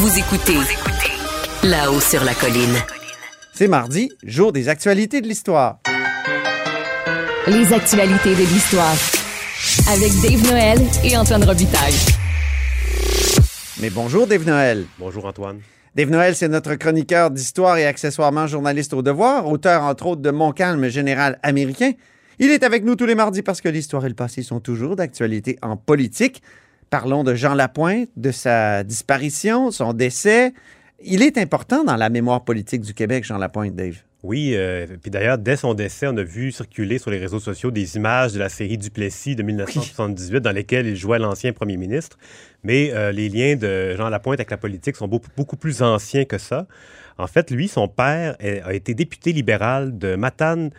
Vous écoutez là-haut sur la colline. C'est mardi, jour des actualités de l'histoire. Les actualités de l'histoire. Avec Dave Noël et Antoine Robitaille. Mais bonjour Dave Noël. Bonjour Antoine. Dave Noël, c'est notre chroniqueur d'histoire et accessoirement journaliste au devoir, auteur entre autres de Mon calme général américain. Il est avec nous tous les mardis parce que l'histoire et le passé sont toujours d'actualité en politique. Parlons de Jean Lapointe, de sa disparition, son décès. Il est important dans la mémoire politique du Québec, Jean Lapointe, Dave. Oui, euh, puis d'ailleurs, dès son décès, on a vu circuler sur les réseaux sociaux des images de la série Duplessis de 1978 dans lesquelles il jouait l'ancien premier ministre. Mais euh, les liens de Jean Lapointe avec la politique sont beaucoup, beaucoup plus anciens que ça. En fait, lui, son père a été député libéral de Matane,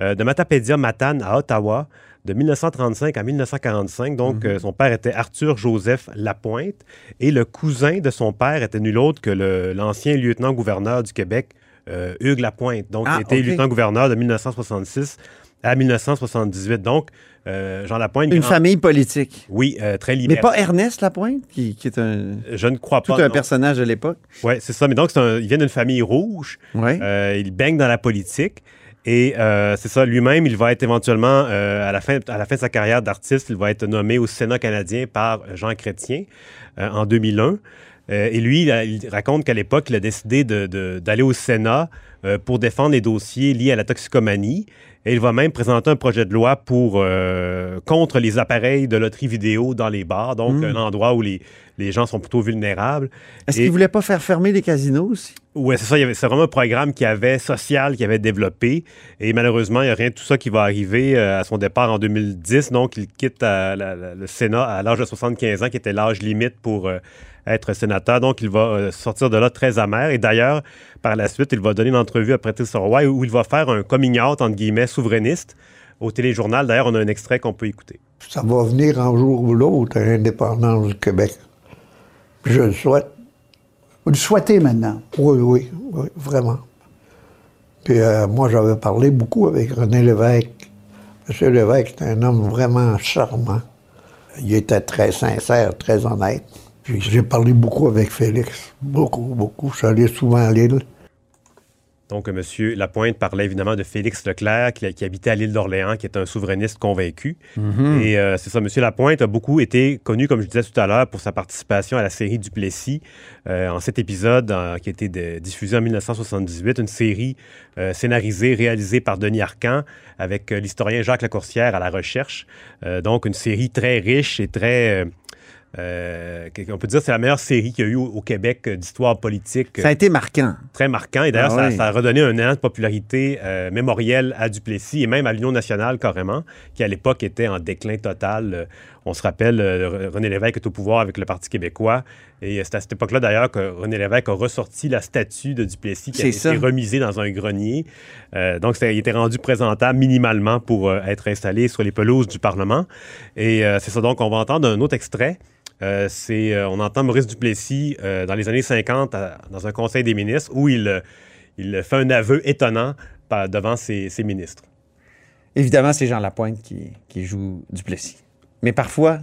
euh, de Matapédia Matane à Ottawa de 1935 à 1945. Donc, Mhm. euh, son père était Arthur Joseph Lapointe et le cousin de son père était nul autre que le- l'ancien lieutenant-gouverneur du Québec, euh, Hugues Lapointe. Donc, Ah, il était lieutenant-gouverneur de 1966 à 1978. Donc, euh, Jean Lapointe... Une grand- famille politique. Oui, euh, très Mais libéral. pas Ernest Lapointe, qui, qui est un, Je ne crois tout pas. un non. personnage de l'époque. Oui, c'est ça. Mais donc, un- il vient d'une famille rouge. Oui. Euh, il baigne dans la politique. Et euh, c'est ça, lui-même, il va être éventuellement, euh, à, la fin, à la fin de sa carrière d'artiste, il va être nommé au Sénat canadien par Jean Chrétien euh, en 2001. Euh, et lui, il, a- il raconte qu'à l'époque, il a décidé d'aller au Sénat pour défendre les dossiers liés à la toxicomanie. Et il va même présenter un projet de loi pour, contre les appareils de loterie vidéo dans les bars, donc Mm. un endroit où les, les gens sont plutôt vulnérables. Est-ce Et- qu'il voulait pas faire fermer les casinos aussi? oui, c'est ça. il y avait- C'est vraiment un programme qui avait social, qui avait développé. Et malheureusement, il n'y a rien de tout ça qui va arriver euh, à son départ en 2010. Donc, il quitte euh, la- la- le Sénat à l'âge de 75 ans, qui était l'âge limite pour euh, être sénateur. Donc, il va euh, sortir de là très amer. Et d'ailleurs, par la suite, il va donner une entrevue à Prêter sur Roy où il va faire un coming out, entre guillemets, souverainiste au téléjournal. D'ailleurs, on a un extrait qu'on peut écouter. Ça va venir un jour ou l'autre à l'indépendance du Québec. Je le souhaite. Vous le souhaitez maintenant? Oui, oui, oui, vraiment. Puis euh, moi, j'avais parlé beaucoup avec René Lévesque. Monsieur Lévesque est un homme vraiment charmant. Il était très sincère, très honnête. J'ai parlé beaucoup avec Félix. Beaucoup, beaucoup. Je suis souvent à Lille. Donc, M. Lapointe parlait évidemment de Félix Leclerc, qui, qui habitait à l'île d'Orléans, qui est un souverainiste convaincu. Et euh, c'est ça, M. Lapointe a beaucoup été connu, comme je disais tout à l'heure, pour sa participation à la série Duplessis. Euh, en cet épisode, euh, qui a été de- diffusé en 1978, une série euh, scénarisée, réalisée par Denis Arcan, avec euh, l'historien Jacques Lacourcière à la recherche. Euh, donc, une série très riche et très... euh, euh, on peut dire que c'est la meilleure série qu'il y a eu au, au Québec euh, d'histoire politique Ça a été marquant. très marquant. Et d'ailleurs, Ah ça, a redonné un élan de popularité euh, mémorielle à Duplessis et même à l'Union nationale carrément, qui à l'époque était en déclin total. Euh, on se rappelle, euh, René Lévesque est au pouvoir avec le Parti québécois. Et c'est à cette époque-là, d'ailleurs, que René Lévesque a ressorti la statue de Duplessis qui a été remisée dans un grenier. Euh, donc, ça, il était rendu présentable minimalement pour euh, être installé sur les pelouses du Parlement. Et euh, c'est ça, donc, on va entendre un autre extrait. Euh, c'est, euh, on entend Maurice Duplessis euh, dans les années 50 à- dans un conseil des ministres où il, il fait un aveu étonnant par- devant ses, ses ministres. Évidemment, c'est Jean Lapointe qui, qui joue Duplessis. Mais parfois,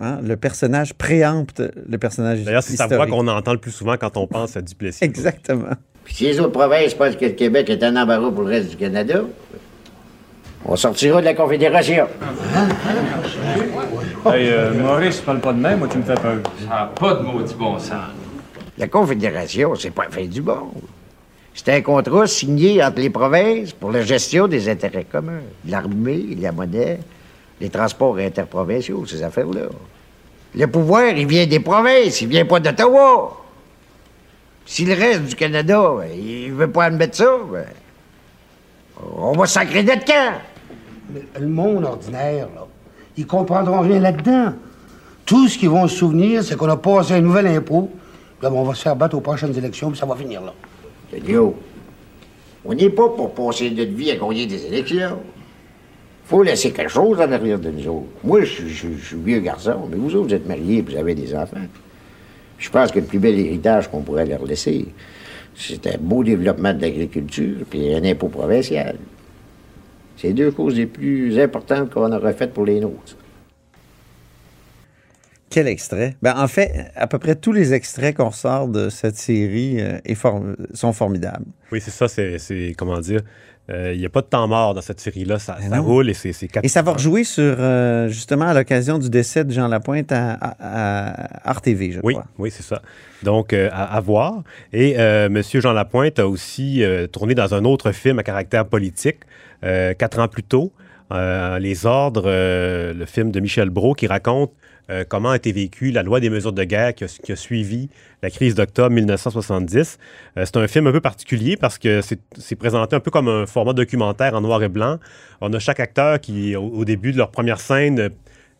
hein, le personnage préempte le personnage D'ailleurs, c'est sa voix qu'on entend le plus souvent quand on pense à Duplessis. Exactement. Puis si les autres provinces pensent que le Québec est un embarras pour le reste du Canada, on sortira de la Confédération. Hey, euh, Maurice, parle pas de même, moi tu me fais peur? Ça n'a pas de maudit bon sens. La Confédération, c'est pas la fin du monde. C'est un contrat signé entre les provinces pour la gestion des intérêts communs. L'armée, la monnaie, les transports interprovinciaux, ces affaires-là. Le pouvoir, il vient des provinces, il vient pas d'Ottawa. Si le reste du Canada, ben, il veut pas admettre ça, ben, on va sacrer notre camp. Le monde ordinaire, là, ils comprendront rien là-dedans. Tout ce qu'ils vont se souvenir, c'est qu'on a passé un nouvel impôt. Là, ben, on va se faire battre aux prochaines élections, puis ça va finir là. Yo, on n'est pas pour passer notre vie à gagner des élections. faut laisser quelque chose en arrière de nous autres. Moi, je je suis vieux garçon, mais vous autres, vous êtes mariés et vous avez des enfants. Je pense que le plus bel héritage qu'on pourrait leur laisser, c'est un beau développement de l'agriculture puis un impôt provincial. C'est deux causes les plus importantes qu'on aurait faites pour les nôtres. Quel extrait? Ben, en fait, à peu près tous les extraits qu'on sort de cette série euh, est for- sont formidables. Oui, c'est ça, c'est- comment dire, euh, il n'y a pas de temps mort dans cette série-là, ça, ça roule et c'est, Et ça va rejouer sur, euh, justement, à l'occasion du décès de Jean Lapointe à, à, à RTV, je Oui, crois. oui, c'est ça. Donc, euh, à, à voir. Et euh, M. Jean Lapointe a aussi euh, tourné dans un autre film à caractère politique, euh, quatre ans plus tôt, euh, Les Ordres, euh, le film de Michel Brault, qui raconte euh, comment a été vécue la loi des mesures de guerre qui a, suivi la crise d'octobre 1970. Euh, c'est un film un peu particulier parce que c'est présenté un peu comme un format documentaire en noir et blanc. On a chaque acteur qui, au début de leur première scène,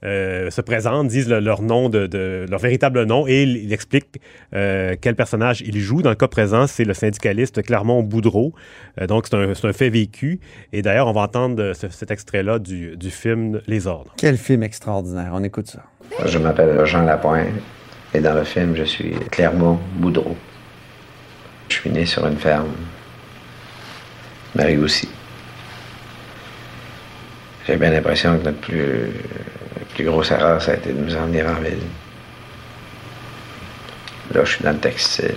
euh, se présentent, disent le- leur nom, de, de- leur véritable nom et il, il explique euh, quel personnage il joue. Dans le cas présent, c'est le syndicaliste Clermont Boudreau. Euh, donc, c'est un, fait vécu. Et d'ailleurs, on va entendre euh, ce- cet extrait-là du, du film Les Ordres. Quel film extraordinaire. On écoute ça. Je m'appelle Jean Lapointe et dans le film, je suis Clermont Boudreau. Je suis né sur une ferme. Marie aussi. J'ai bien l'impression que notre plus, plus grosse erreur, ça a été de nous emmener en ville. Là, je suis dans le textile.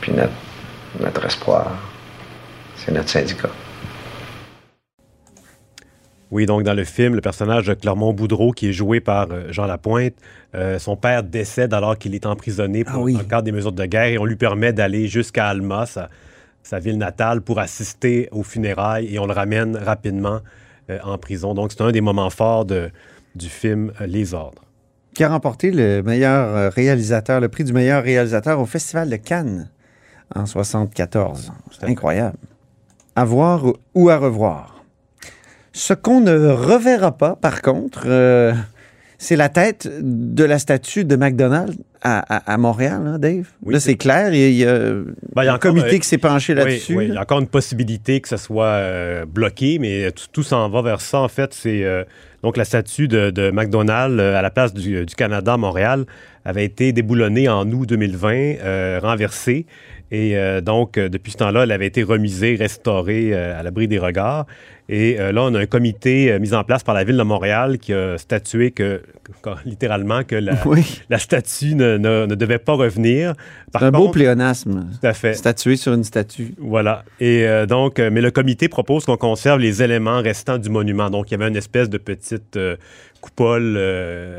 Puis notre, notre espoir, c'est notre syndicat. Oui, donc dans le film, le personnage de Clermont Boudreau, qui est joué par euh, Jean Lapointe, euh, son père décède alors qu'il est emprisonné pour, Ah oui. dans le cadre des mesures de guerre et on lui permet d'aller jusqu'à Alma, sa, sa ville natale, pour assister aux funérailles et on le ramène rapidement euh, en prison. Donc c'est un des moments forts de- du film euh, Les Ordres. Qui a remporté le meilleur euh, réalisateur, le prix du meilleur réalisateur au Festival de Cannes en 74. C'est incroyable. À voir ou- ou à revoir. Ce qu'on ne reverra pas, par contre, euh, c'est la tête de la statue de McDonald's à, Montréal, hein, Dave? Oui, Là, c'est- clair. Il y a, Ben, il y a un encore, comité euh, qui s'est penché là-dessus. oui, il y a encore une possibilité que ce soit euh, bloqué, mais tout, tout s'en va vers ça. En fait, c'est euh, donc la statue de, de McDonald's euh, à la place du, du Canada à Montréal avait été déboulonnée en août 2020, euh, renversée. Et donc, depuis ce temps-là, elle avait été remisée, restaurée à l'abri des regards. Et euh, là, on a un comité euh, mis en place par la Ville de Montréal qui a statué que, que- littéralement, que la, Oui, la statue ne, ne- ne devait pas revenir. C'est un beau pléonasme. Tout à fait. Statué sur une statue. Voilà. Et euh, donc, mais le comité propose qu'on conserve les éléments restants du monument. Donc, il y avait une espèce de petite coupole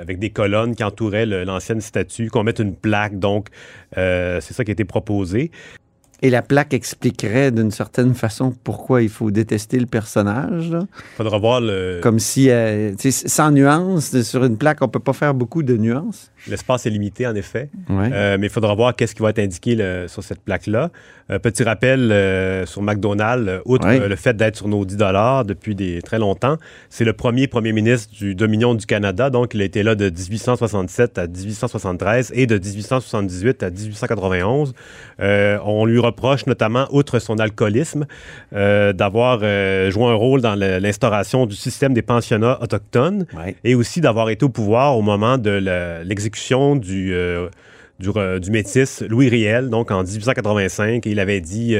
avec des colonnes qui entouraient l'ancienne statue, qu'on mette une plaque. Donc, c'est ça qui a été proposé. Et la plaque expliquerait d'une certaine façon pourquoi il faut détester le personnage. là. Il faudra voir le- Comme si, euh, sans nuance, sur une plaque, on peut pas faire beaucoup de nuances. l'espace est limité, en effet. Ouais. Euh, mais il faudra voir qu'est-ce qui va être indiqué le- sur cette plaque-là. Euh, petit rappel euh, sur McDonald's, outre Ouais. le fait d'être sur nos 10 depuis des, très longtemps, c'est le premier premier ministre du Dominion du Canada. Donc, il a été là de 1867 à 1873 et de 1878 à 1891. Euh, on lui reproche notamment, outre son alcoolisme, euh, d'avoir euh, joué un rôle dans l'instauration du système des pensionnats autochtones Ouais. et aussi d'avoir été au pouvoir au moment de l'exécution du, euh, du, métis Louis Riel, donc en 1885. Et il avait dit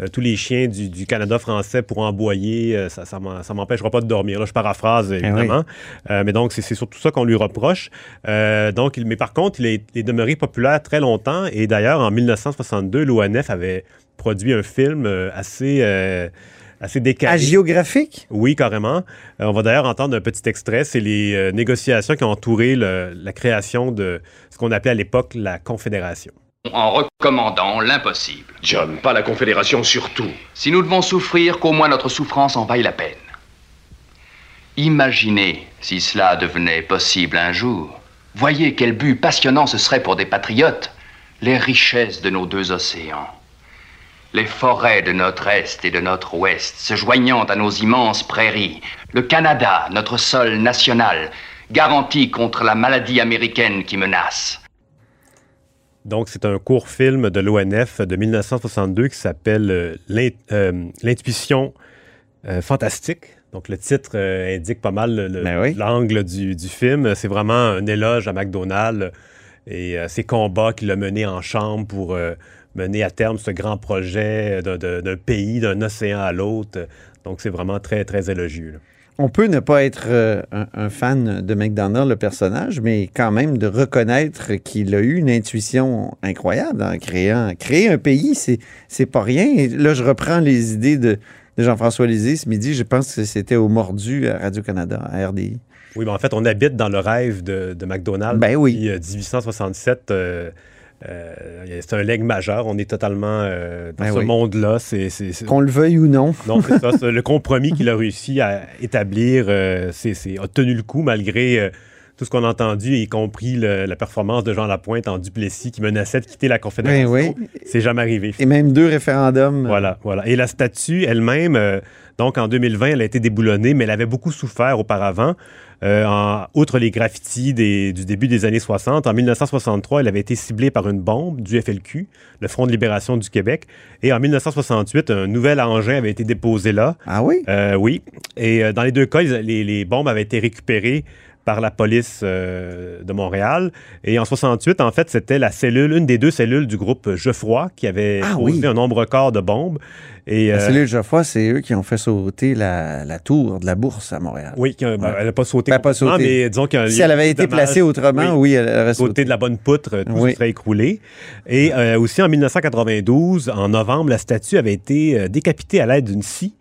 euh, tous les chiens du, du Canada français pourront aboyer, euh, ça, ça m'empêchera pas de dormir. Là, je paraphrase évidemment. Euh, mais donc, c'est surtout ça qu'on lui reproche. Donc, il- mais par contre, il est, il est demeuré populaire très longtemps. Et d'ailleurs, en 1962, l'ONF avait produit un film assez, assez décalé. Agiographique? Oui, carrément. Euh, on va d'ailleurs entendre un petit extrait. C'est les euh, négociations qui ont entouré le- la création de ce qu'on appelait à l'époque la Confédération. En recommandant l'impossible. John, pas la Confédération surtout. Si nous devons souffrir, qu'au moins notre souffrance en vaille la peine. Imaginez si cela devenait possible un jour. Voyez quel but passionnant ce serait pour des patriotes. Les richesses de nos deux océans. Les forêts de notre Est et de notre Ouest se joignant à nos immenses prairies. Le Canada, notre sol national, garanti contre la maladie américaine qui menace. Donc, c'est un court film de l'ONF de 1962 qui s'appelle euh, euh, L'intuition euh, fantastique. Donc, le titre indique pas mal Ben oui. l'angle du, du film. C'est vraiment un éloge à McDonald's et ses combats qu'il a menés en chambre pour mener à terme ce grand projet d'un- pays, d'un océan à l'autre. Donc, c'est vraiment très, très élogieux. là. On peut ne pas être euh, un, un fan de McDonald, le personnage, mais quand même de reconnaître qu'il a eu une intuition incroyable en créant. Créer un pays, c'est, c'est pas rien. Et là, je reprends les idées de, de Jean-François Lisée ce midi. Je pense que c'était au Mordu à Radio-Canada, à RDI. Oui, mais en fait, on habite dans le rêve de, de McDonald's. Ben oui. Puis, euh, 1867, euh, euh, c'est un leg majeur. On est totalement euh, dans Ben ce oui. monde-là. Qu'on le veuille ou non. Non, c'est ça. le compromis qu'il a réussi à établir euh, c'est, c'est- a tenu le coup malgré euh, tout ce qu'on a entendu, y compris le- la performance de Jean Lapointe en Duplessis qui menaçait de quitter la Confédération. Ben oui. C'est jamais arrivé. Et même deux référendums. Voilà, voilà. Et la statue elle-même, euh, donc en 2020, elle a été déboulonnée, mais elle avait beaucoup souffert auparavant. Euh, en- outre les graffitis des- du début des années 60, en 1963, elle avait été ciblée par une bombe du FLQ, le Front de libération du Québec. Et en 1968, un nouvel engin avait été déposé là. Ah oui? Euh, oui. Et dans les deux cas, les bombes avaient été récupérées par la police euh, de Montréal. Et en 68, en fait, c'était la cellule, une des deux cellules du groupe Geoffroy qui avait Ah posé oui. un nombre record de bombes. Et, La euh, cellule Geoffroy, c'est eux qui ont fait sauter la, la tour de la bourse à Montréal. oui, qui a- ben, Ouais. elle n'a pas sauté Ben, pas complètement, sauté. mais disons qu'il Si elle avait été dommage. placée autrement, oui, elle aurait sauté. De la bonne poutre, tout Oui. se serait écroulé. Et euh, aussi en 1992, en novembre, la statue avait été euh, décapitée à l'aide d'une scie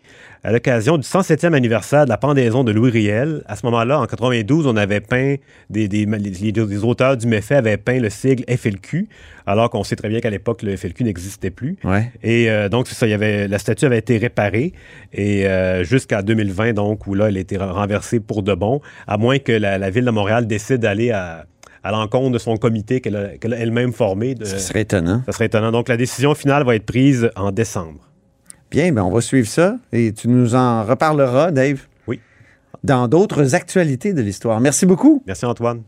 à l'occasion du 107e anniversaire de la pendaison de Louis Riel. À ce moment-là, en 92, on avait peint, des, des, les, les auteurs du méfait avaient peint le sigle FLQ, alors qu'on sait très bien qu'à l'époque, le FLQ n'existait plus. Ouais. Et euh, donc, c'est ça, il y avait, la statue avait été réparée et euh, jusqu'à 2020, donc, où là, elle a été renversée pour de bon, à moins que la, la Ville de Montréal décide d'aller à, à l'encontre de son comité qu'elle a, elle-même formé. De, Ce serait étonnant. ça serait étonnant. Donc, la décision finale va être prise en décembre. Bien, ben on va suivre ça et tu nous en reparleras, Dave. Oui. Dans d'autres actualités de l'histoire. Merci beaucoup. Merci, Antoine.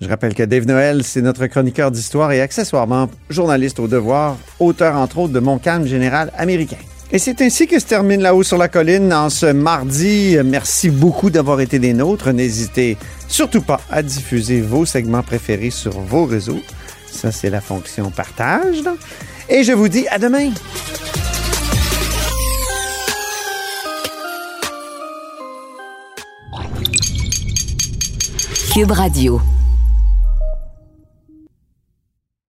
Je rappelle que Dave Noël, c'est notre chroniqueur d'histoire et accessoirement journaliste au devoir, auteur entre autres de Mon calme général américain. Et c'est ainsi que se termine La Haut sur la colline en ce mardi. Merci beaucoup d'avoir été des nôtres. N'hésitez surtout pas à diffuser vos segments préférés sur vos réseaux. Ça, c'est la fonction partage. Et je vous dis à demain. Cube Radio.